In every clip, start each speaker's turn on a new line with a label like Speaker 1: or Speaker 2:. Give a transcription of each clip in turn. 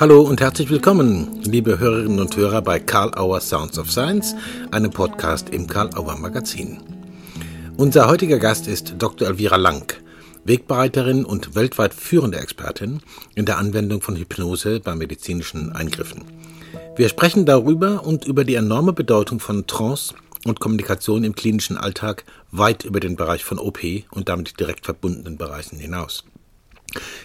Speaker 1: Hallo und herzlich willkommen, liebe Hörerinnen und Hörer bei Karl Auer Sounds of Science, einem Podcast im Karl Auer Magazin. Unser heutiger Gast ist Dr. Elvira Lang, Wegbereiterin und weltweit führende Expertin in der Anwendung von Hypnose bei medizinischen Eingriffen. Wir sprechen darüber und über die enorme Bedeutung von Trance und Kommunikation im klinischen Alltag weit über den Bereich von OP und damit direkt verbundenen Bereichen hinaus.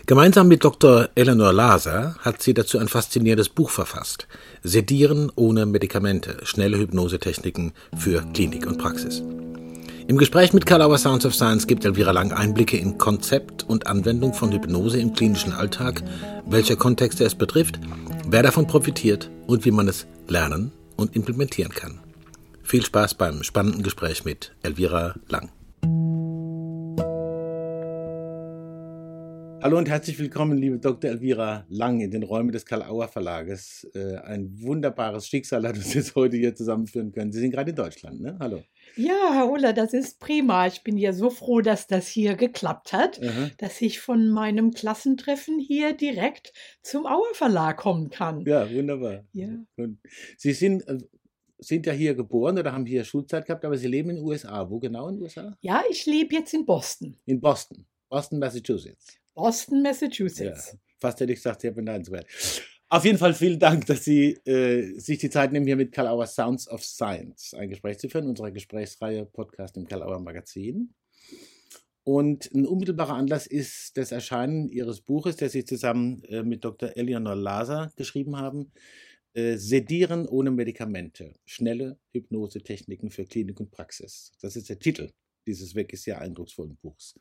Speaker 1: Gemeinsam mit Dr. Eleanor Laser hat sie dazu ein faszinierendes Buch verfasst. Sedieren ohne Medikamente. Schnelle Hypnosetechniken für Klinik und Praxis. Im Gespräch mit Kalauer Sounds of Science gibt Elvira Lang Einblicke in Konzept und Anwendung von Hypnose im klinischen Alltag, welche Kontexte es betrifft, wer davon profitiert und wie man es lernen und implementieren kann. Viel Spaß beim spannenden Gespräch mit Elvira Lang. Hallo und herzlich willkommen, liebe Dr. Elvira Lang in den Räumen des Karl-Auer Verlages. Äh, ein wunderbares Schicksal hat uns jetzt heute hier zusammenführen können. Sie sind gerade in Deutschland, ne? Hallo.
Speaker 2: Ja, Herr Uller, das ist prima. Ich bin ja so froh, dass das hier geklappt hat, Aha. dass ich von meinem Klassentreffen hier direkt zum Auer Verlag kommen kann.
Speaker 1: Ja, wunderbar. Ja. Sie sind, äh, sind ja hier geboren oder haben hier Schulzeit gehabt, aber Sie leben in den USA. Wo genau in den USA?
Speaker 2: Ja, ich lebe jetzt in Boston.
Speaker 1: In Boston. Boston, Massachusetts.
Speaker 2: Boston, Massachusetts.
Speaker 1: Ja, fast hätte ich gesagt, sehr beneidenswert. Auf jeden Fall vielen Dank, dass Sie äh, sich die Zeit nehmen, hier mit Kalauer Sounds of Science ein Gespräch zu führen, unsere Gesprächsreihe Podcast im Kalauer Magazin. Und ein unmittelbarer Anlass ist das Erscheinen Ihres Buches, das Sie zusammen äh, mit Dr. Eleanor Laser geschrieben haben. Äh, Sedieren ohne Medikamente. Schnelle Hypnosetechniken für Klinik und Praxis. Das ist der Titel dieses wirklich sehr eindrucksvollen Buchs.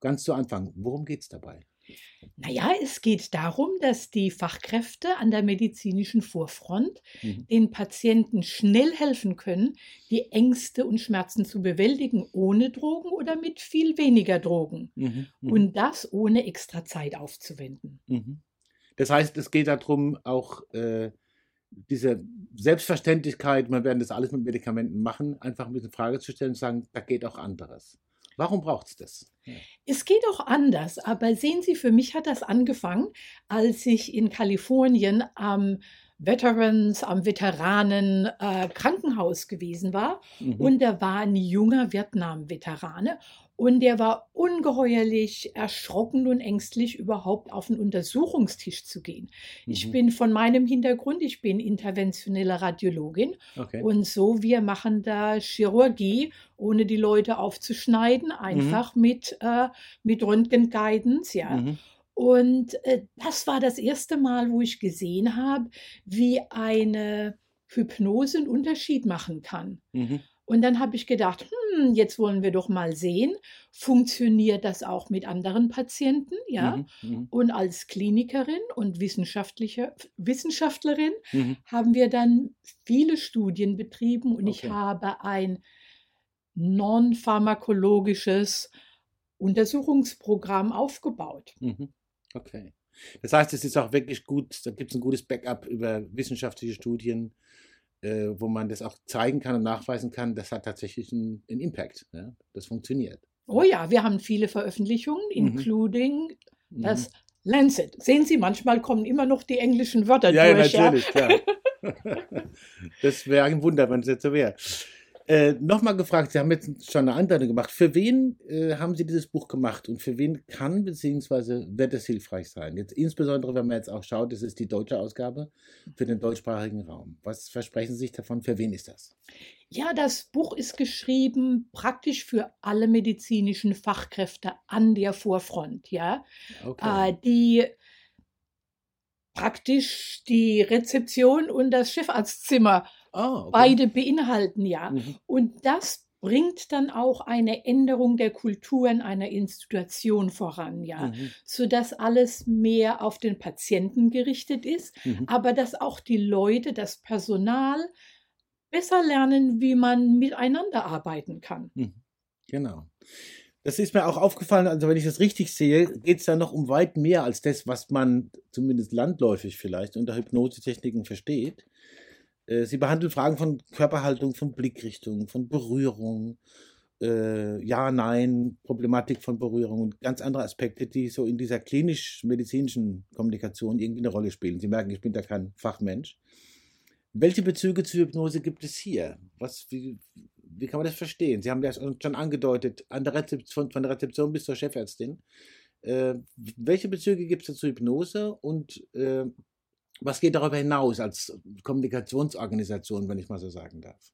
Speaker 1: Ganz zu Anfang, worum geht es dabei?
Speaker 2: Naja, es geht darum, dass die Fachkräfte an der medizinischen Vorfront mhm. den Patienten schnell helfen können, die Ängste und Schmerzen zu bewältigen, ohne Drogen oder mit viel weniger Drogen. Mhm. Mhm. Und das ohne extra Zeit aufzuwenden.
Speaker 1: Mhm. Das heißt, es geht darum, auch äh, diese Selbstverständlichkeit, man werden das alles mit Medikamenten machen, einfach ein bisschen Frage zu stellen und sagen, da geht auch anderes. Warum braucht es das?
Speaker 2: Es geht auch anders, aber sehen Sie, für mich hat das angefangen, als ich in Kalifornien am Veterans, am Veteranen äh, Krankenhaus gewesen war. Mhm. Und da war ein junger Vietnam-Veterane und der war ungeheuerlich erschrocken und ängstlich, überhaupt auf den Untersuchungstisch zu gehen. Mhm. Ich bin von meinem Hintergrund, ich bin interventionelle Radiologin. Okay. Und so, wir machen da Chirurgie, ohne die Leute aufzuschneiden, mhm. einfach mhm. mit, äh, mit Röntgen-Guidance, ja. Mhm. Und äh, das war das erste Mal, wo ich gesehen habe, wie eine Hypnose einen Unterschied machen kann. Und dann habe ich gedacht, hm, jetzt wollen wir doch mal sehen, funktioniert das auch mit anderen Patienten, ja? Mhm, mhm. und als Klinikerin und wissenschaftliche, Wissenschaftlerin mhm. haben wir dann viele Studien betrieben und okay. ich habe ein non-pharmakologisches Untersuchungsprogramm aufgebaut.
Speaker 1: Mhm. Okay. Das heißt, es ist auch wirklich gut, da gibt es ein gutes Backup über wissenschaftliche Studien äh, wo man das auch zeigen kann und nachweisen kann, das hat tatsächlich einen, einen Impact. Ja? Das funktioniert.
Speaker 2: Oh ja, wir haben viele Veröffentlichungen, mhm. including mhm. das Lancet. Sehen Sie, manchmal kommen immer noch die englischen Wörter
Speaker 1: ja,
Speaker 2: durch.
Speaker 1: Ja, natürlich, klar. das wäre ein Wunder, wenn es jetzt so wäre. Äh, Nochmal gefragt, Sie haben jetzt schon eine Anleitung gemacht. Für wen äh, haben Sie dieses Buch gemacht und für wen kann bzw. wird es hilfreich sein? Jetzt insbesondere, wenn man jetzt auch schaut, das ist die deutsche Ausgabe für den deutschsprachigen Raum. Was versprechen Sie sich davon? Für wen ist das?
Speaker 2: Ja, das Buch ist geschrieben praktisch für alle medizinischen Fachkräfte an der Vorfront, ja, okay. äh, die praktisch die Rezeption und das Chefarztzimmer Oh, okay. Beide beinhalten ja. Mhm. Und das bringt dann auch eine Änderung der Kulturen einer Institution voran, ja, mhm. sodass alles mehr auf den Patienten gerichtet ist, mhm. aber dass auch die Leute, das Personal besser lernen, wie man miteinander arbeiten kann. Mhm.
Speaker 1: Genau. Das ist mir auch aufgefallen, also wenn ich das richtig sehe, geht es da noch um weit mehr als das, was man zumindest landläufig vielleicht unter Hypnosetechniken versteht. Äh, sie behandelt Fragen von Körperhaltung, von Blickrichtung, von Berührung äh, Ja, Nein, Problematik von Berührung und ganz andere Aspekte, die so in dieser klinisch-medizinischen Kommunikation irgendwie eine Rolle spielen. Sie merken, ich bin da kein Fachmensch. Welche Bezüge zur Hypnose gibt es hier? Was, wie, wie kann man das verstehen? Sie haben ja schon angedeutet, an der Rezeption, von der Rezeption bis zur Chefärztin. Äh, welche Bezüge gibt es zur Hypnose und äh, was geht darüber hinaus als Kommunikationsorganisation, wenn ich mal so sagen darf?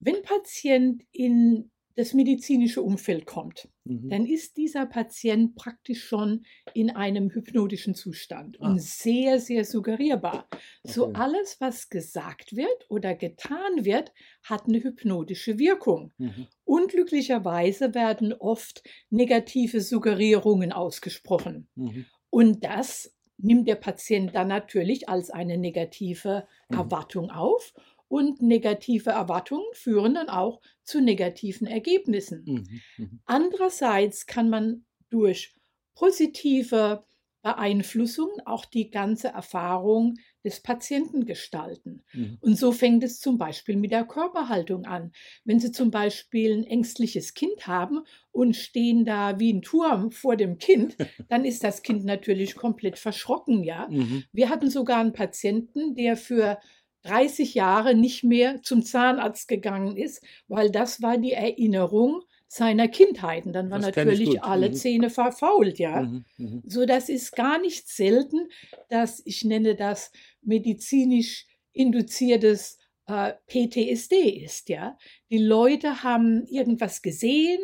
Speaker 2: Wenn Patient in das medizinische Umfeld kommt, mhm. dann ist dieser Patient praktisch schon in einem hypnotischen Zustand ah. und sehr, sehr suggerierbar. Okay. So alles, was gesagt wird oder getan wird, hat eine hypnotische Wirkung. Mhm. Unglücklicherweise werden oft negative Suggerierungen ausgesprochen. Mhm. Und das nimmt der Patient dann natürlich als eine negative mhm. Erwartung auf und negative Erwartungen führen dann auch zu negativen Ergebnissen. Mhm, mhm. Andererseits kann man durch positive Beeinflussung auch die ganze Erfahrung des Patienten gestalten. Mhm. Und so fängt es zum Beispiel mit der Körperhaltung an. Wenn Sie zum Beispiel ein ängstliches Kind haben und stehen da wie ein Turm vor dem Kind, dann ist das Kind natürlich komplett verschrocken, ja. Mhm. Wir hatten sogar einen Patienten, der für 30 Jahre nicht mehr zum Zahnarzt gegangen ist, weil das war die Erinnerung seiner Kindheiten. Dann waren natürlich alle mhm. Zähne verfault, ja. Mhm. Mhm. So, das ist gar nicht selten, dass ich nenne das medizinisch induziertes äh, PTSD ist, ja. Die Leute haben irgendwas gesehen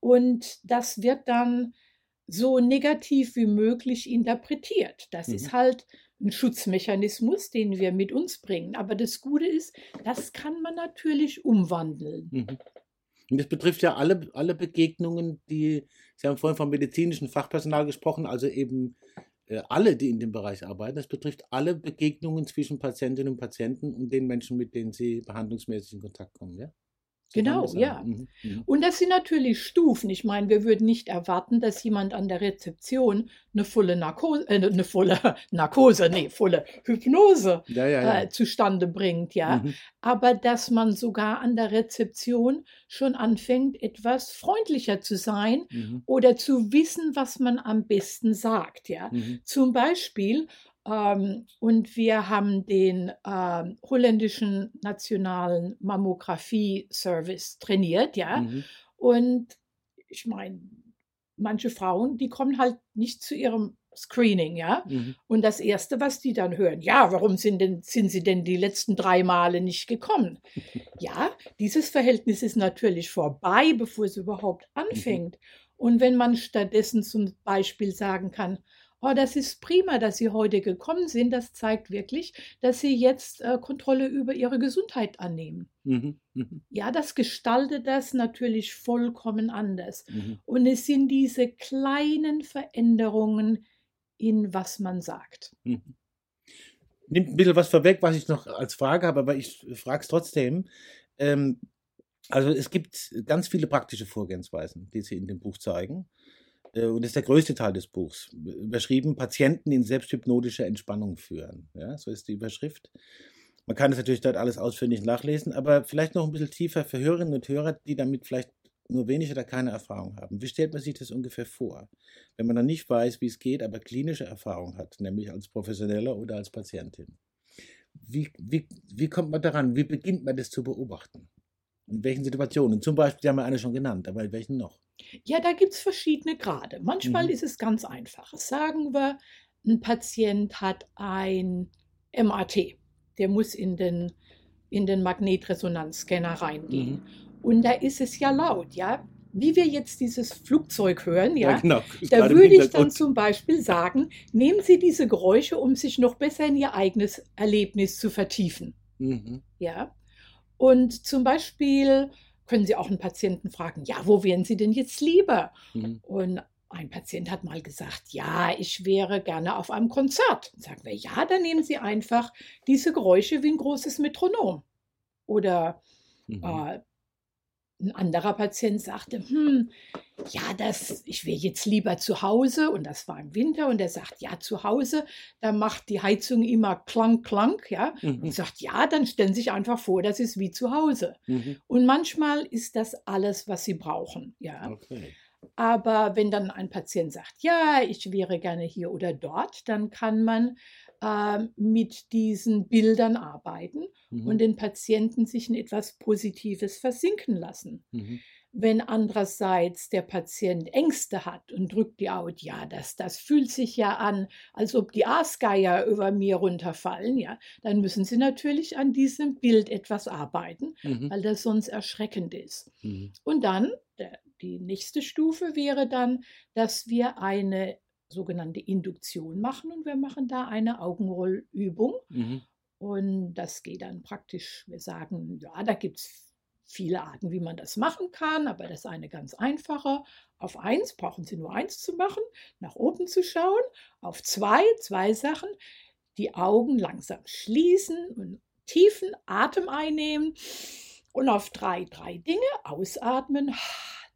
Speaker 2: und das wird dann so negativ wie möglich interpretiert. Das mhm. ist halt ein Schutzmechanismus, den wir mit uns bringen. Aber das Gute ist, das kann man natürlich umwandeln.
Speaker 1: Und das betrifft ja alle, alle Begegnungen, die, Sie haben vorhin vom medizinischen Fachpersonal gesprochen, also eben äh, alle, die in dem Bereich arbeiten. Das betrifft alle Begegnungen zwischen Patientinnen und Patienten und den Menschen, mit denen Sie behandlungsmäßig in Kontakt kommen. Ja?
Speaker 2: Genau, ja. Mhm, mhm. Und das sind natürlich Stufen. Ich meine, wir würden nicht erwarten, dass jemand an der Rezeption eine volle Narkose, äh, eine volle Narkose, nee, volle Hypnose ja, ja, ja. Äh, zustande bringt, ja. Mhm. Aber dass man sogar an der Rezeption schon anfängt, etwas freundlicher zu sein mhm. oder zu wissen, was man am besten sagt, ja. Mhm. Zum Beispiel ähm, und wir haben den ähm, holländischen nationalen Mammographie-Service trainiert, ja. Mhm. Und ich meine, manche Frauen, die kommen halt nicht zu ihrem Screening, ja. Mhm. Und das Erste, was die dann hören, ja, warum sind, denn, sind sie denn die letzten drei Male nicht gekommen? ja, dieses Verhältnis ist natürlich vorbei, bevor es überhaupt mhm. anfängt. Mhm. Und wenn man stattdessen zum Beispiel sagen kann, oh, das ist prima, dass Sie heute gekommen sind. Das zeigt wirklich, dass Sie jetzt äh, Kontrolle über Ihre Gesundheit annehmen. Mhm. Mhm. Ja, das gestaltet das natürlich vollkommen anders. Mhm. Und es sind diese kleinen Veränderungen in was man sagt. Mhm.
Speaker 1: Nimmt ein bisschen was vorweg, was ich noch als Frage habe, aber ich frage es trotzdem. Ähm, also es gibt ganz viele praktische Vorgehensweisen, die Sie in dem Buch zeigen. Äh, und das ist der größte Teil des Buchs, überschrieben, Patienten in selbsthypnotische Entspannung führen. Ja, so ist die Überschrift. Man kann es natürlich dort alles ausführlich nachlesen, aber vielleicht noch ein bisschen tiefer für Hörerinnen und Hörer, die damit vielleicht nur wenig oder keine Erfahrung haben. Wie stellt man sich das ungefähr vor, wenn man dann nicht weiß, wie es geht, aber klinische Erfahrung hat, nämlich als Professioneller oder als Patientin? Wie, wie, wie kommt man daran? Wie beginnt man das zu beobachten? In welchen Situationen? Zum Beispiel, Sie haben ja eine schon genannt, aber in welchen noch?
Speaker 2: Ja, da gibt es verschiedene Grade. Manchmal mhm. ist es ganz einfach. Sagen wir, ein Patient hat ein MAT. Der muss in den, in den Magnetresonanzscanner reingehen. Mhm. Und da ist es ja laut, ja. Wie wir jetzt dieses Flugzeug hören, ja, ja genau. da würde ich dann zum Beispiel sagen, nehmen Sie diese Geräusche, um sich noch besser in Ihr eigenes Erlebnis zu vertiefen. Mhm. Ja. Und zum Beispiel können Sie auch einen Patienten fragen, ja, wo wären Sie denn jetzt lieber? Mhm. Und ein Patient hat mal gesagt, ja, ich wäre gerne auf einem Konzert. sagen wir, ja, dann nehmen Sie einfach diese Geräusche wie ein großes Metronom. Oder mhm. äh, ein anderer Patient sagte, hm, ja, das, ich wäre jetzt lieber zu Hause und das war im Winter und er sagt, ja, zu Hause, da macht die Heizung immer klang, klang, ja. Mhm. Und sagt, ja, dann stellen Sie sich einfach vor, das ist wie zu Hause. Mhm. Und manchmal ist das alles, was Sie brauchen, ja. Okay. Aber wenn dann ein Patient sagt, ja, ich wäre gerne hier oder dort, dann kann man äh, mit diesen Bildern arbeiten mhm. und den Patienten sich in etwas Positives versinken lassen. Mhm. Wenn andererseits der Patient Ängste hat und drückt die Haut, ja, das, das fühlt sich ja an, als ob die Aasgeier über mir runterfallen, ja, dann müssen Sie natürlich an diesem Bild etwas arbeiten, mhm. weil das sonst erschreckend ist. Mhm. Und dann, der, die nächste Stufe wäre dann, dass wir eine sogenannte Induktion machen und wir machen da eine Augenrollübung. Mhm. Und das geht dann praktisch, wir sagen, ja, da gibt es viele Arten, wie man das machen kann, aber das ist eine ganz einfache. Auf eins brauchen Sie nur eins zu machen, nach oben zu schauen. Auf zwei, zwei Sachen, die Augen langsam schließen und tiefen Atem einnehmen. Und auf drei, drei Dinge ausatmen,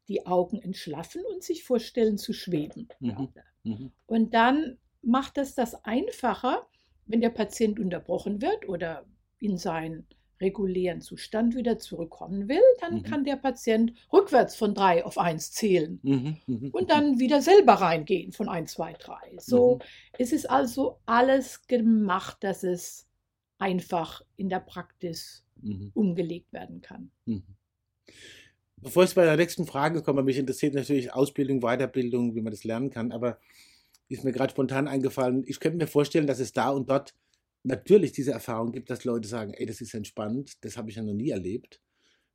Speaker 2: die Augen entschlaffen und sich vorstellen zu schweben. Mhm. Mhm. Und dann macht es das einfacher, wenn der Patient unterbrochen wird oder in seinen regulären Zustand wieder zurückkommen will, dann mhm. kann der Patient rückwärts von drei auf eins zählen mhm. Mhm. und dann wieder selber reingehen von eins, zwei, drei. So mhm. es ist also alles gemacht, dass es einfach in der Praxis mhm. umgelegt werden kann.
Speaker 1: Bevor ich bei der nächsten Frage komme, mich interessiert natürlich Ausbildung, Weiterbildung, wie man das lernen kann, aber ist mir gerade spontan eingefallen, ich könnte mir vorstellen, dass es da und dort natürlich diese Erfahrung gibt, dass Leute sagen, ey, das ist entspannt, das habe ich ja noch nie erlebt.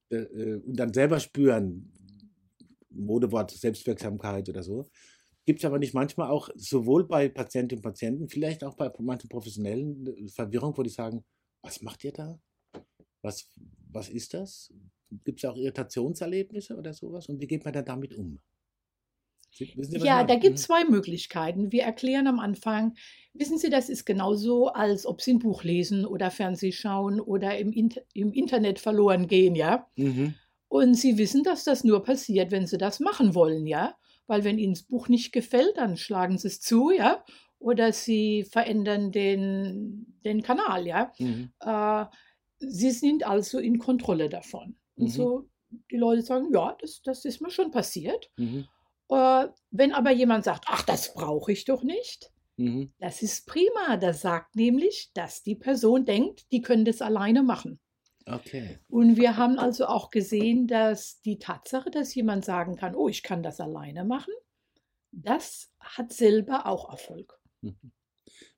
Speaker 1: Äh, und dann selber spüren, Modewort Selbstwirksamkeit oder so. Gibt es aber nicht manchmal auch sowohl bei Patientinnen und Patienten, vielleicht auch bei manchen Professionellen äh, Verwirrung, wo die sagen, was macht ihr da? Was, was ist das? Gibt es auch Irritationserlebnisse oder sowas? Und wie geht man dann damit um?
Speaker 2: Sie, Sie, ja, da gibt es mhm. zwei Möglichkeiten. Wir erklären am Anfang, wissen Sie, das ist genauso, als ob Sie ein Buch lesen oder Fernseh schauen oder im, Inter im Internet verloren gehen, ja. Mhm. Und Sie wissen, dass das nur passiert, wenn Sie das machen wollen, ja. Weil wenn Ihnen das Buch nicht gefällt, dann schlagen Sie es zu, ja. Oder Sie verändern den, den Kanal, ja. Mhm. Äh, Sie sind also in Kontrolle davon. Und mhm. so die Leute sagen, ja, das, das ist mir schon passiert. Mhm. Äh, wenn aber jemand sagt, ach, das brauche ich doch nicht, mhm. das ist prima. Das sagt nämlich, dass die Person denkt, die können das alleine machen. Okay. Und wir haben also auch gesehen, dass die Tatsache, dass jemand sagen kann, oh, ich kann das alleine machen, das hat selber auch Erfolg. Mhm.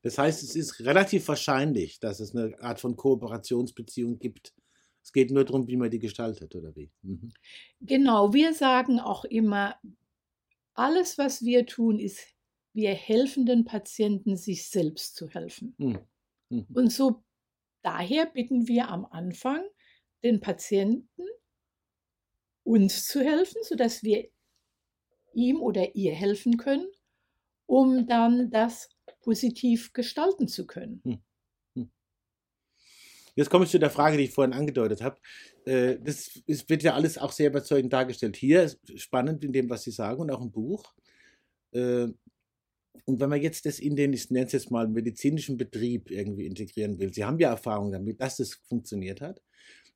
Speaker 1: Das heißt, es ist relativ wahrscheinlich, dass es eine Art von Kooperationsbeziehung gibt es geht nur darum, wie man die gestaltet, oder wie? Mhm.
Speaker 2: Genau, wir sagen auch immer, alles, was wir tun, ist, wir helfen den Patienten, sich selbst zu helfen. Mhm. Mhm. Und so daher bitten wir am Anfang den Patienten, uns zu helfen, sodass wir ihm oder ihr helfen können, um dann das positiv gestalten zu können.
Speaker 1: Jetzt komme ich zu der Frage, die ich vorhin angedeutet habe. Äh, das wird ja alles auch sehr überzeugend dargestellt. Hier spannend in dem, was Sie sagen und auch im Buch. Äh, und wenn man jetzt das in den, ich nenne es jetzt mal, medizinischen Betrieb irgendwie integrieren will, Sie haben ja Erfahrung damit, dass das funktioniert hat.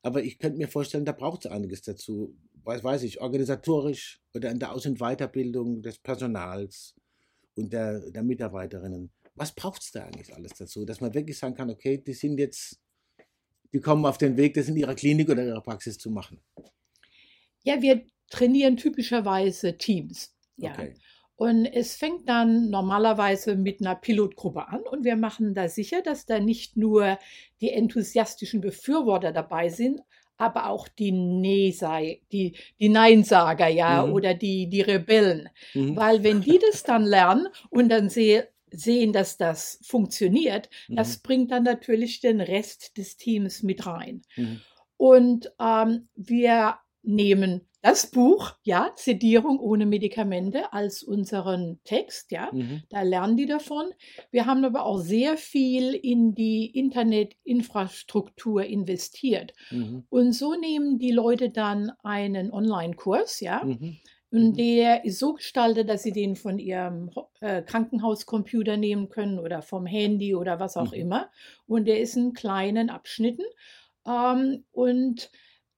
Speaker 1: Aber ich könnte mir vorstellen, da braucht es einiges dazu. Was weiß ich, organisatorisch oder in der Aus- und Weiterbildung des Personals und der, der Mitarbeiterinnen. Was braucht es da eigentlich alles dazu, dass man wirklich sagen kann, okay, die sind jetzt die kommen auf den Weg, das in ihrer Klinik oder ihrer Praxis zu machen?
Speaker 2: Ja, wir trainieren typischerweise Teams. Ja. Okay. Und es fängt dann normalerweise mit einer Pilotgruppe an und wir machen da sicher, dass da nicht nur die enthusiastischen Befürworter dabei sind, aber auch die nee die, die Neinsager, ja, mhm. oder die, die Rebellen. Mhm. Weil wenn die das dann lernen und dann sehen, sehen, dass das funktioniert, mhm. das bringt dann natürlich den Rest des Teams mit rein. Mhm. Und ähm, wir nehmen das Buch, ja, Sedierung ohne Medikamente als unseren Text, ja,
Speaker 1: Mhm.
Speaker 2: da lernen die davon. Wir haben aber auch sehr viel in die Internetinfrastruktur investiert.
Speaker 1: Mhm.
Speaker 2: Und so nehmen die Leute dann einen Online-Kurs, ja,
Speaker 1: Mhm.
Speaker 2: Und
Speaker 1: Mhm.
Speaker 2: der ist so gestaltet, dass sie den von ihrem äh, Krankenhauscomputer nehmen können oder vom Handy oder was auch
Speaker 1: Mhm.
Speaker 2: immer. Und der ist in kleinen Abschnitten. Ähm, und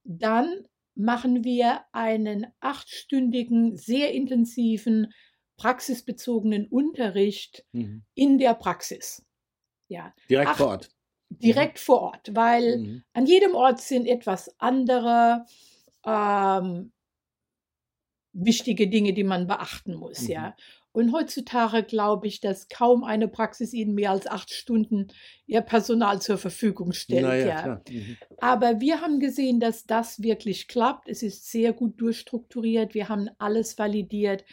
Speaker 2: dann machen wir einen achtstündigen, sehr intensiven, praxisbezogenen Unterricht
Speaker 1: Mhm.
Speaker 2: in der Praxis. Ja,
Speaker 1: Direkt
Speaker 2: Ach,
Speaker 1: vor Ort.
Speaker 2: direkt vor Ort, weil
Speaker 1: Mhm.
Speaker 2: an jedem Ort sind etwas andere ähm, wichtige Dinge, die man beachten muss,
Speaker 1: Mhm.
Speaker 2: ja. Und heutzutage glaube ich, dass kaum eine Praxis Ihnen mehr als acht Stunden ihr Personal zur Verfügung stellt,
Speaker 1: Naja,
Speaker 2: ja.
Speaker 1: Mhm.
Speaker 2: Aber wir haben gesehen, dass das wirklich klappt. Es ist sehr gut durchstrukturiert. Wir haben alles validiert.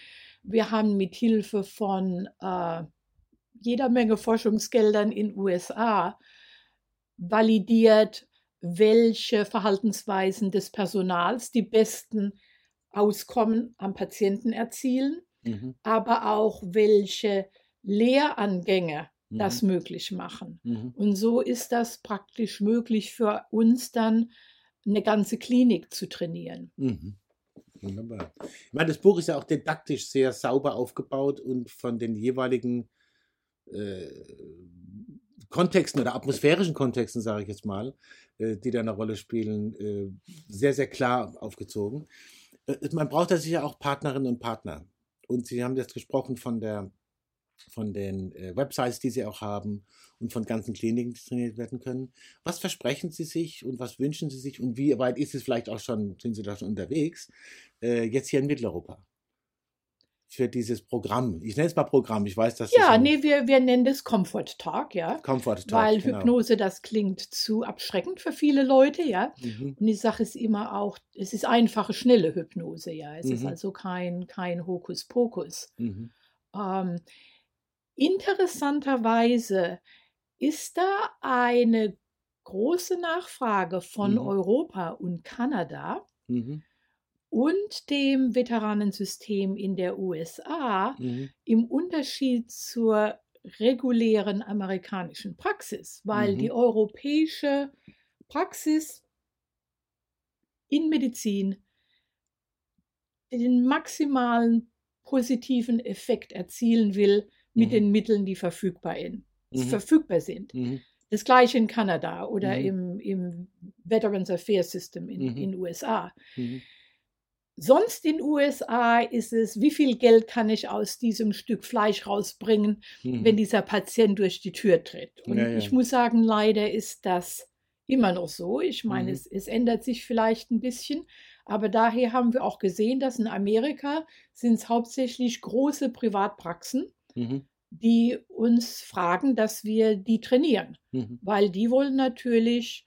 Speaker 2: Wir haben mit Hilfe von äh, jeder Menge Forschungsgeldern in USA validiert, welche Verhaltensweisen des Personals die besten Auskommen am Patienten erzielen,
Speaker 1: Mhm.
Speaker 2: aber auch welche Lehrangänge
Speaker 1: Mhm.
Speaker 2: das möglich machen.
Speaker 1: Mhm.
Speaker 2: Und so ist das praktisch möglich für uns dann eine ganze Klinik zu trainieren.
Speaker 1: Mhm. Wunderbar. Ich meine, das Buch ist ja auch didaktisch sehr sauber aufgebaut und von den jeweiligen äh, Kontexten oder atmosphärischen Kontexten, sage ich jetzt mal, äh, die da eine Rolle spielen, äh, sehr, sehr klar aufgezogen. Äh, man braucht da sicher auch Partnerinnen und Partner. Und Sie haben jetzt gesprochen von der von den äh, Websites, die Sie auch haben und von ganzen Kliniken, die trainiert werden können. Was versprechen Sie sich und was wünschen Sie sich und wie weit ist es vielleicht auch schon, sind Sie da schon unterwegs, äh, jetzt hier in Mitteleuropa? Für dieses Programm. Ich nenne es mal Programm, ich weiß, dass
Speaker 2: Ja,
Speaker 1: das
Speaker 2: nee, wir, wir nennen das Comfort Talk, ja.
Speaker 1: Comfort Talk,
Speaker 2: Weil
Speaker 1: genau.
Speaker 2: Hypnose, das klingt zu abschreckend für viele Leute, ja.
Speaker 1: Mhm.
Speaker 2: Und die Sache ist immer auch, es ist einfache, schnelle Hypnose, ja. Es ist
Speaker 1: Mhm.
Speaker 2: also kein, kein Hokuspokus.
Speaker 1: Mhm.
Speaker 2: Ähm, interessanterweise ist da eine große Nachfrage von
Speaker 1: Mhm.
Speaker 2: Europa und Kanada
Speaker 1: Mhm.
Speaker 2: Und dem Veteranensystem in der USA
Speaker 1: Mhm.
Speaker 2: im Unterschied zur regulären amerikanischen Praxis, weil
Speaker 1: Mhm.
Speaker 2: die europäische Praxis in Medizin den maximalen positiven Effekt erzielen will mit
Speaker 1: Mhm.
Speaker 2: den Mitteln, die verfügbar, in,
Speaker 1: Mhm.
Speaker 2: verfügbar sind.
Speaker 1: Mhm.
Speaker 2: Das gleiche in Kanada oder
Speaker 1: Mhm.
Speaker 2: im, im Veterans Affairs System in den USA. Sonst in USA ist es, wie viel Geld kann ich aus diesem Stück Fleisch rausbringen,
Speaker 1: Mhm.
Speaker 2: wenn dieser Patient durch die Tür tritt. Und
Speaker 1: Ja, ja.
Speaker 2: ich muss sagen, leider ist das immer noch so. Ich meine,
Speaker 1: Mhm.
Speaker 2: es, es ändert sich vielleicht ein bisschen, aber daher haben wir auch gesehen, dass in Amerika sind es hauptsächlich große Privatpraxen,
Speaker 1: Mhm.
Speaker 2: die uns fragen, dass wir die trainieren,
Speaker 1: Mhm.
Speaker 2: weil die wollen natürlich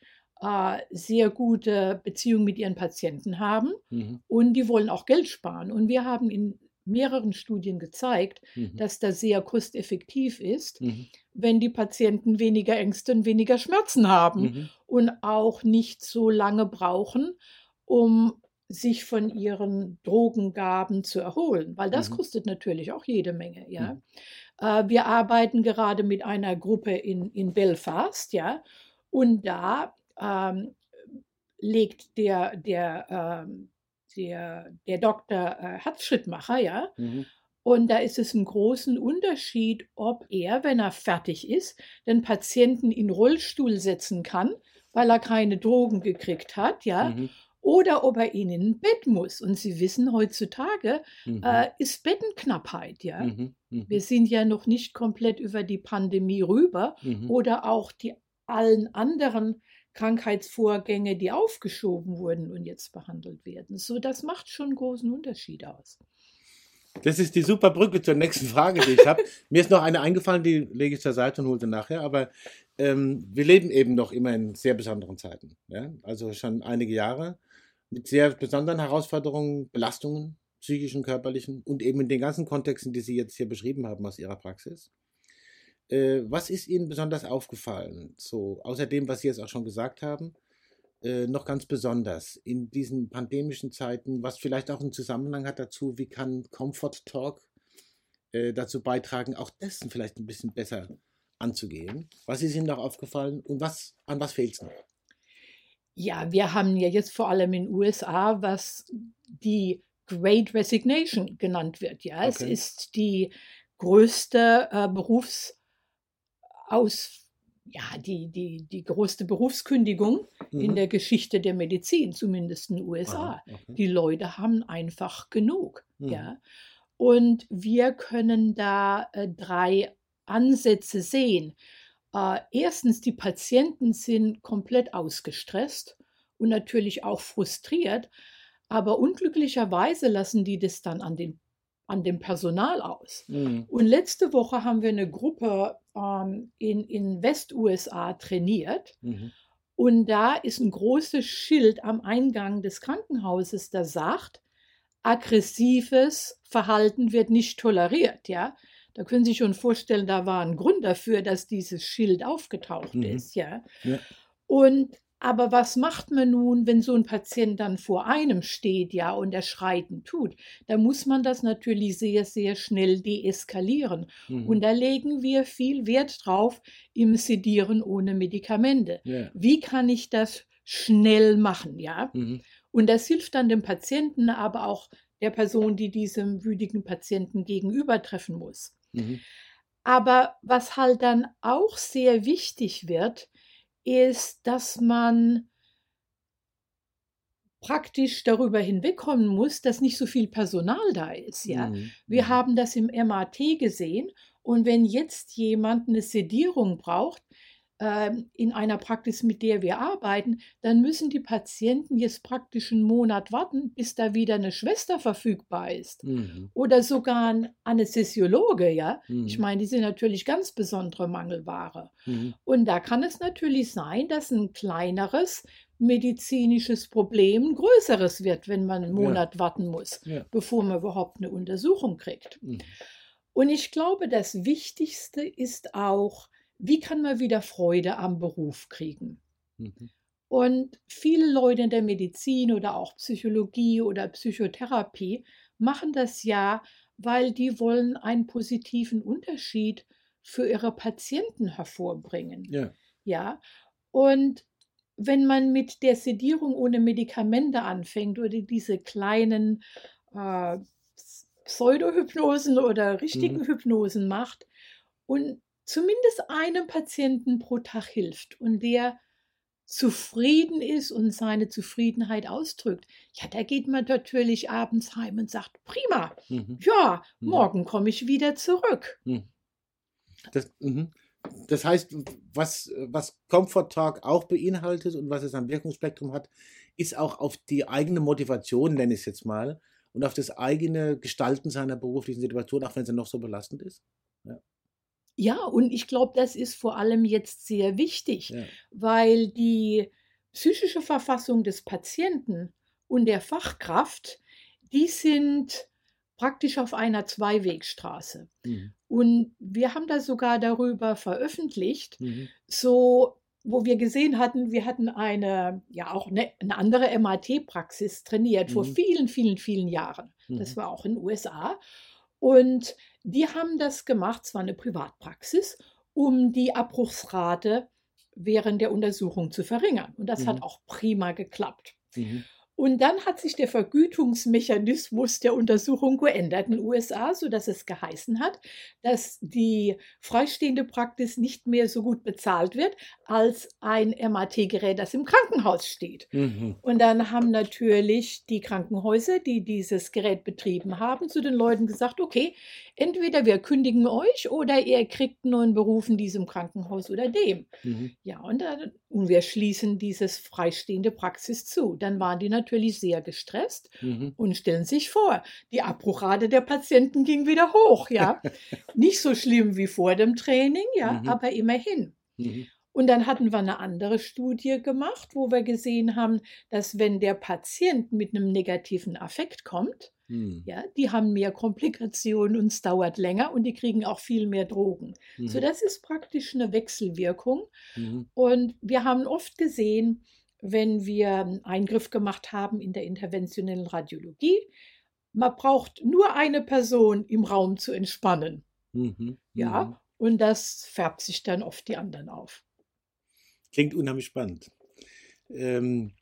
Speaker 2: sehr gute Beziehungen mit ihren Patienten haben
Speaker 1: Mhm.
Speaker 2: und die wollen auch Geld sparen. Und wir haben in mehreren Studien gezeigt,
Speaker 1: Mhm.
Speaker 2: dass das sehr kosteffektiv ist,
Speaker 1: Mhm.
Speaker 2: wenn die Patienten weniger Ängste und weniger Schmerzen haben
Speaker 1: Mhm.
Speaker 2: und auch nicht so lange brauchen, um sich von ihren Drogengaben zu erholen, weil das
Speaker 1: Mhm.
Speaker 2: kostet natürlich auch jede Menge, ja.
Speaker 1: Mhm.
Speaker 2: Äh, wir arbeiten gerade mit einer Gruppe in, in Belfast, ja, und da ähm, legt der, der, ähm, der, der Doktor äh, Herzschrittmacher, ja,
Speaker 1: Mhm.
Speaker 2: und da ist es ein großen Unterschied, ob er, wenn er fertig ist, den Patienten in Rollstuhl setzen kann, weil er keine Drogen gekriegt hat, ja,
Speaker 1: Mhm.
Speaker 2: oder ob er ihn in ein Bett muss. Und Sie wissen, heutzutage
Speaker 1: Mhm.
Speaker 2: äh, ist Bettenknappheit, ja.
Speaker 1: Mhm. Mhm.
Speaker 2: Wir sind ja noch nicht komplett über die Pandemie rüber
Speaker 1: Mhm.
Speaker 2: oder auch die allen anderen Krankheitsvorgänge, die aufgeschoben wurden und jetzt behandelt werden. So, das macht schon einen großen Unterschied aus.
Speaker 1: Das ist die super Brücke zur nächsten Frage, die ich habe. Mir ist noch eine eingefallen, die lege ich zur Seite und hole sie nachher. Aber ähm, wir leben eben noch immer in sehr besonderen Zeiten. Ja? Also schon einige Jahre mit sehr besonderen Herausforderungen, Belastungen, psychischen, körperlichen und eben in den ganzen Kontexten, die Sie jetzt hier beschrieben haben aus Ihrer Praxis. Äh, was ist Ihnen besonders aufgefallen? So, außer dem, was Sie jetzt auch schon gesagt haben. äh, noch ganz besonders in diesen pandemischen Zeiten, was vielleicht auch einen Zusammenhang hat dazu, wie kann Comfort Talk äh, dazu beitragen, auch dessen vielleicht ein bisschen besser anzugehen? Was ist Ihnen noch aufgefallen und was, an was fehlt es noch?
Speaker 2: Ja, wir haben ja jetzt vor allem in den USA, was die Great Resignation genannt wird. Ja, okay. es ist die größte äh, Berufsaus, ja, die, die, die größte Berufskündigung mhm. in der Geschichte der Medizin, zumindest in den USA. Ah, okay. Die Leute haben einfach genug. Mhm. Ja. Und wir können da äh, drei Ansätze sehen. Äh, erstens, die Patienten sind komplett ausgestresst und natürlich auch frustriert, aber unglücklicherweise lassen die das dann an, den, an dem Personal aus. Mhm. Und letzte Woche haben wir eine Gruppe ähm, in, in West-USA trainiert. Mhm. Und da ist ein großes Schild am Eingang des Krankenhauses, das sagt, aggressives Verhalten wird nicht toleriert, ja. Da können Sie sich schon vorstellen, da war ein Grund dafür, dass dieses Schild aufgetaucht mhm. ist, ja? ja. Und aber was macht man nun, wenn so ein Patient dann vor einem steht, ja, und er schreiten tut? Da muss man das natürlich sehr, sehr schnell deeskalieren. Mhm. Und da legen wir viel Wert drauf im Sedieren ohne Medikamente. Yeah. Wie kann ich das schnell machen, ja? Mhm. Und das hilft dann dem Patienten, aber auch der Person, die diesem wütigen Patienten gegenübertreffen muss. Mhm. Aber was halt dann auch sehr wichtig wird, ist, dass man praktisch darüber hinwegkommen muss, dass nicht so viel Personal da ist. Ja? Mhm. Wir mhm. haben das im MAT gesehen und wenn jetzt jemand eine Sedierung braucht, in einer Praxis, mit der wir arbeiten, dann müssen die Patienten jetzt praktisch einen Monat warten, bis da wieder eine Schwester verfügbar ist. Mhm. Oder sogar ein Anästhesiologe, ja. Mhm. Ich meine, die sind natürlich ganz besondere Mangelware. Mhm. Und da kann es natürlich sein, dass ein kleineres medizinisches Problem ein größeres wird, wenn man einen Monat ja. warten muss, ja. bevor man überhaupt eine Untersuchung kriegt. Mhm. Und ich glaube, das Wichtigste ist auch, wie kann man wieder Freude am Beruf kriegen? Mhm. Und viele Leute in der Medizin oder auch Psychologie oder Psychotherapie machen das ja, weil die wollen einen positiven Unterschied für ihre Patienten hervorbringen. Ja. ja. Und wenn man mit der Sedierung ohne Medikamente anfängt oder diese kleinen äh, Pseudohypnosen oder richtigen mhm. Hypnosen macht und zumindest einem Patienten pro Tag hilft und der zufrieden ist und seine Zufriedenheit ausdrückt, ja, da geht man natürlich abends heim und sagt, prima, mhm. ja, mhm. morgen komme ich wieder zurück. Mhm.
Speaker 1: Das, mhm. das, heißt, was, was Comfort Talk auch beinhaltet und was es am Wirkungsspektrum hat, ist auch auf die eigene Motivation, nenne ich es jetzt mal, und auf das eigene Gestalten seiner beruflichen Situation, auch wenn sie noch so belastend ist.
Speaker 2: Ja. Und ich glaube, das ist vor allem jetzt sehr wichtig, ja. weil die psychische Verfassung des Patienten und der Fachkraft, die sind praktisch auf einer Zweiwegstraße. Mhm. Und wir haben da sogar darüber veröffentlicht, mhm. so wo wir gesehen hatten, wir hatten eine, ja auch eine, eine andere MAT-Praxis trainiert mhm. vor vielen, vielen, vielen Jahren. Das mhm. war auch in den USA. Und die haben das gemacht, zwar eine Privatpraxis, um die Abbruchsrate während der Untersuchung zu verringern. Und das mhm. hat auch prima geklappt. Mhm. Und dann hat sich der Vergütungsmechanismus der Untersuchung geändert in den USA, sodass es geheißen hat, dass die freistehende Praxis nicht mehr so gut bezahlt wird als ein MAT-Gerät, das im Krankenhaus steht. Mhm. Und dann haben natürlich die Krankenhäuser, die dieses Gerät betrieben haben, zu den Leuten gesagt, okay, entweder wir kündigen euch oder ihr kriegt einen neuen Beruf in diesem Krankenhaus oder dem. Mhm. Ja, und, dann, und wir schließen dieses freistehende Praxis zu. Dann waren die natürlich natürlich sehr gestresst mhm. und stellen sich vor, die Abbruchrate der Patienten ging wieder hoch, ja. Nicht so schlimm wie vor dem Training, ja, mhm. aber immerhin. Mhm. Und dann hatten wir eine andere Studie gemacht, wo wir gesehen haben, dass wenn der Patient mit einem negativen Affekt kommt, hm. ja, die haben mehr Komplikationen und es dauert länger und die kriegen auch viel mehr Drogen. Mhm. So, das ist praktisch eine Wechselwirkung. Mhm. Und wir haben oft gesehen, wenn wir einen Eingriff gemacht haben in der interventionellen Radiologie. Man braucht nur eine Person im Raum zu entspannen. Mhm. Ja, mhm. und das färbt sich dann oft die anderen auf.
Speaker 1: Klingt unheimlich spannend. Ähm,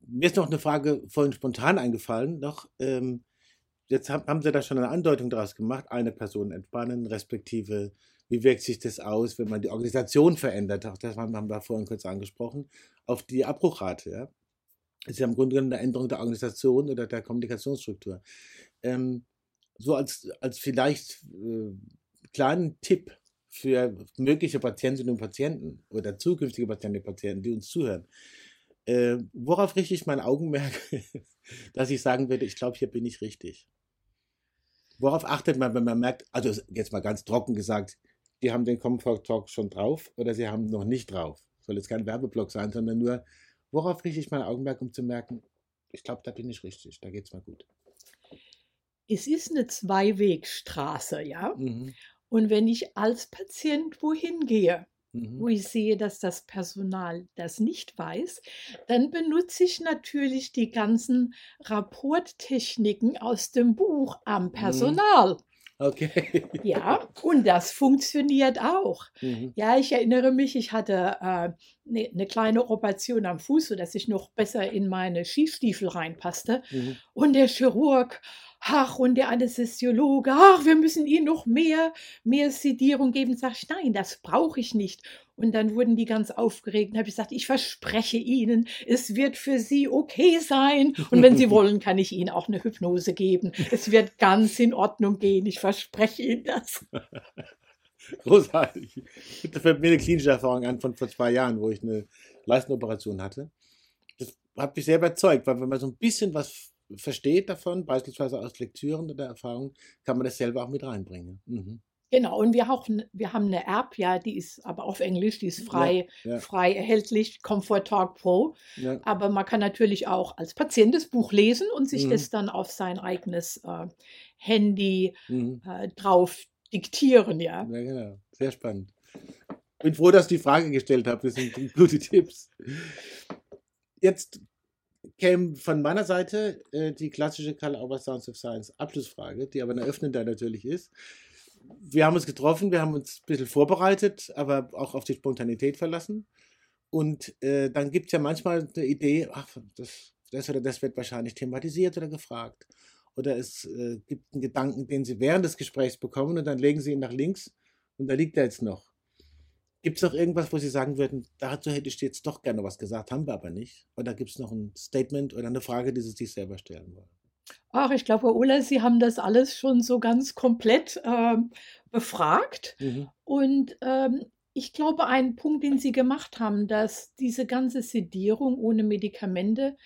Speaker 1: mir ist noch eine Frage vorhin spontan eingefallen. Noch, ähm, jetzt haben, haben Sie da schon eine Andeutung daraus gemacht, eine Person entspannen, respektive wie wirkt sich das aus, wenn man die Organisation verändert? Auch das haben wir vorhin kurz angesprochen, auf die Abbruchrate. Ja? Das ist ja im Grunde genommen eine Änderung der Organisation oder der Kommunikationsstruktur. Ähm, so als, als vielleicht äh, kleinen Tipp für mögliche Patientinnen und Patienten oder zukünftige Patientinnen und Patienten, die uns zuhören. Äh, worauf richte ich mein Augenmerk, dass ich sagen würde, ich glaube, hier bin ich richtig? Worauf achtet man, wenn man merkt, also jetzt mal ganz trocken gesagt, die haben den Comfort Talk schon drauf oder sie haben noch nicht drauf? Soll jetzt kein Werbeblock sein, sondern nur, worauf richte ich mein Augenmerk, um zu merken, ich glaube, da bin ich richtig, da geht es mal gut.
Speaker 2: Es ist eine Zweiwegstraße, ja. Mhm. Und wenn ich als Patient wohin gehe, mhm. wo ich sehe, dass das Personal das nicht weiß, dann benutze ich natürlich die ganzen Rapporttechniken aus dem Buch am mhm. Personal. Mhm. Okay. Ja, und das funktioniert auch. Mhm. Ja, ich erinnere mich, ich hatte eine äh, ne, ne kleine Operation am Fuß, sodass ich noch besser in meine Skistiefel reinpasste. Mhm. Und der Chirurg ach, und der Anästhesiologe, ach, wir müssen ihnen noch mehr, mehr Sedierung geben. Sag ich, nein, das brauche ich nicht. Und dann wurden die ganz aufgeregt und habe gesagt, ich verspreche Ihnen, es wird für Sie okay sein. Und wenn Sie wollen, kann ich Ihnen auch eine Hypnose geben. Es wird ganz in Ordnung gehen. Ich verspreche Ihnen das.
Speaker 1: Großartig. Das fällt mir eine klinische Erfahrung an von vor zwei Jahren, wo ich eine Leistenoperation hatte. Das hat mich sehr überzeugt, weil wenn man so ein bisschen was versteht davon, beispielsweise aus Lektüren oder Erfahrungen, kann man das selber auch mit reinbringen. Mhm.
Speaker 2: Genau, und wir, auch, wir haben eine App, ja, die ist aber auf Englisch, die ist frei, ja, ja. frei erhältlich, Comfort Talk Pro. Ja. Aber man kann natürlich auch als Patient das Buch lesen und sich mhm. das dann auf sein eigenes äh, Handy mhm. äh, drauf diktieren, ja.
Speaker 1: Ja, genau. Sehr spannend. Bin froh, dass ich die Frage gestellt habe. Das sind gute Tipps. Jetzt käme von meiner Seite äh, die klassische Karl Auber Sounds of Science Abschlussfrage, die aber eine öffnende natürlich ist. Wir haben uns getroffen, wir haben uns ein bisschen vorbereitet, aber auch auf die Spontanität verlassen. Und äh, dann gibt es ja manchmal eine Idee, ach, das, das oder das wird wahrscheinlich thematisiert oder gefragt. Oder es äh, gibt einen Gedanken, den Sie während des Gesprächs bekommen und dann legen Sie ihn nach links und da liegt er jetzt noch. Gibt es noch irgendwas, wo Sie sagen würden, dazu hätte ich jetzt doch gerne was gesagt, haben wir aber nicht? Oder gibt es noch ein Statement oder eine Frage, die Sie sich selber stellen wollen?
Speaker 2: Ach, ich glaube, Herr Ola, Sie haben das alles schon so ganz komplett ähm, befragt. Mhm. Und ähm, ich glaube, ein Punkt, den Sie gemacht haben, dass diese ganze Sedierung ohne Medikamente,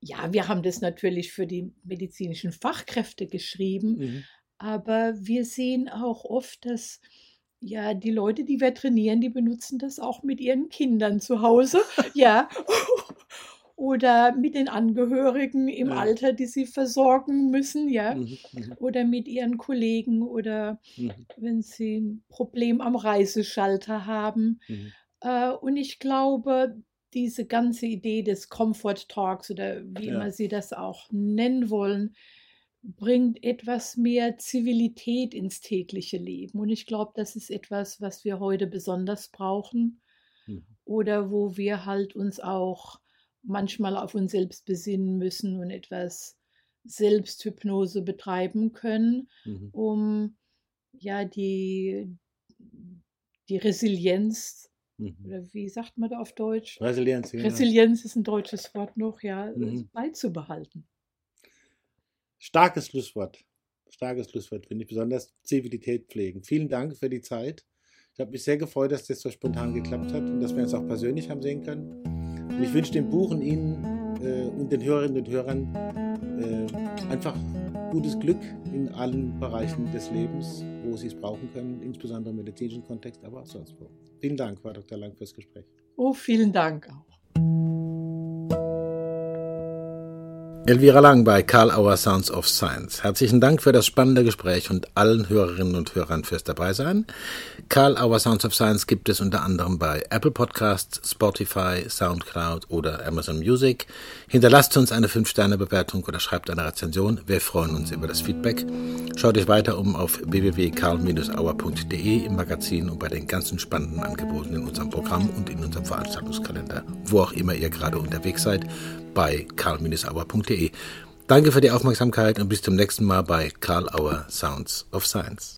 Speaker 2: ja, wir haben das natürlich für die medizinischen Fachkräfte geschrieben, mhm. aber wir sehen auch oft, dass ja, die Leute, die wir trainieren, die benutzen das auch mit ihren Kindern zu Hause. ja. Oder mit den Angehörigen im ja. Alter, die sie versorgen müssen, ja. Mhm, mhm. Oder mit ihren Kollegen oder mhm. wenn sie ein Problem am Reiseschalter haben. Mhm. Äh, und ich glaube, diese ganze Idee des Comfort Talks oder wie ja. immer Sie das auch nennen wollen, bringt etwas mehr Zivilität ins tägliche Leben. Und ich glaube, das ist etwas, was wir heute besonders brauchen. Mhm. Oder wo wir halt uns auch manchmal auf uns selbst besinnen müssen und etwas Selbsthypnose betreiben können, mhm. um ja die, die Resilienz, mhm. oder wie sagt man da auf Deutsch?
Speaker 1: Resilienz,
Speaker 2: ja. Resilienz ist ein deutsches Wort noch, ja, mhm. beizubehalten.
Speaker 1: Starkes Schlusswort. Starkes Schlusswort, finde ich besonders Zivilität pflegen. Vielen Dank für die Zeit. Ich habe mich sehr gefreut, dass das so spontan geklappt hat und dass wir uns auch persönlich haben sehen können. Und ich wünsche dem Buch und Ihnen äh, und den Hörerinnen und Hörern äh, einfach gutes Glück in allen Bereichen des Lebens, wo Sie es brauchen können, insbesondere im medizinischen Kontext, aber auch sonst wo. Vielen Dank, Frau Dr. Lang, fürs Gespräch.
Speaker 2: Oh, vielen Dank auch.
Speaker 1: Elvira Lang bei Karl Auer Sounds of Science. Herzlichen Dank für das spannende Gespräch und allen Hörerinnen und Hörern fürs Dabeisein. Karl Auer Sounds of Science gibt es unter anderem bei Apple Podcasts, Spotify, Soundcloud oder Amazon Music. Hinterlasst uns eine 5-Sterne-Bewertung oder schreibt eine Rezension. Wir freuen uns über das Feedback. Schaut euch weiter um auf www.karl-auer.de im Magazin und bei den ganzen spannenden Angeboten in unserem Programm und in unserem Veranstaltungskalender, wo auch immer ihr gerade unterwegs seid bei karl-auer.de. Danke für die Aufmerksamkeit und bis zum nächsten Mal bei Karl Auer Sounds of Science.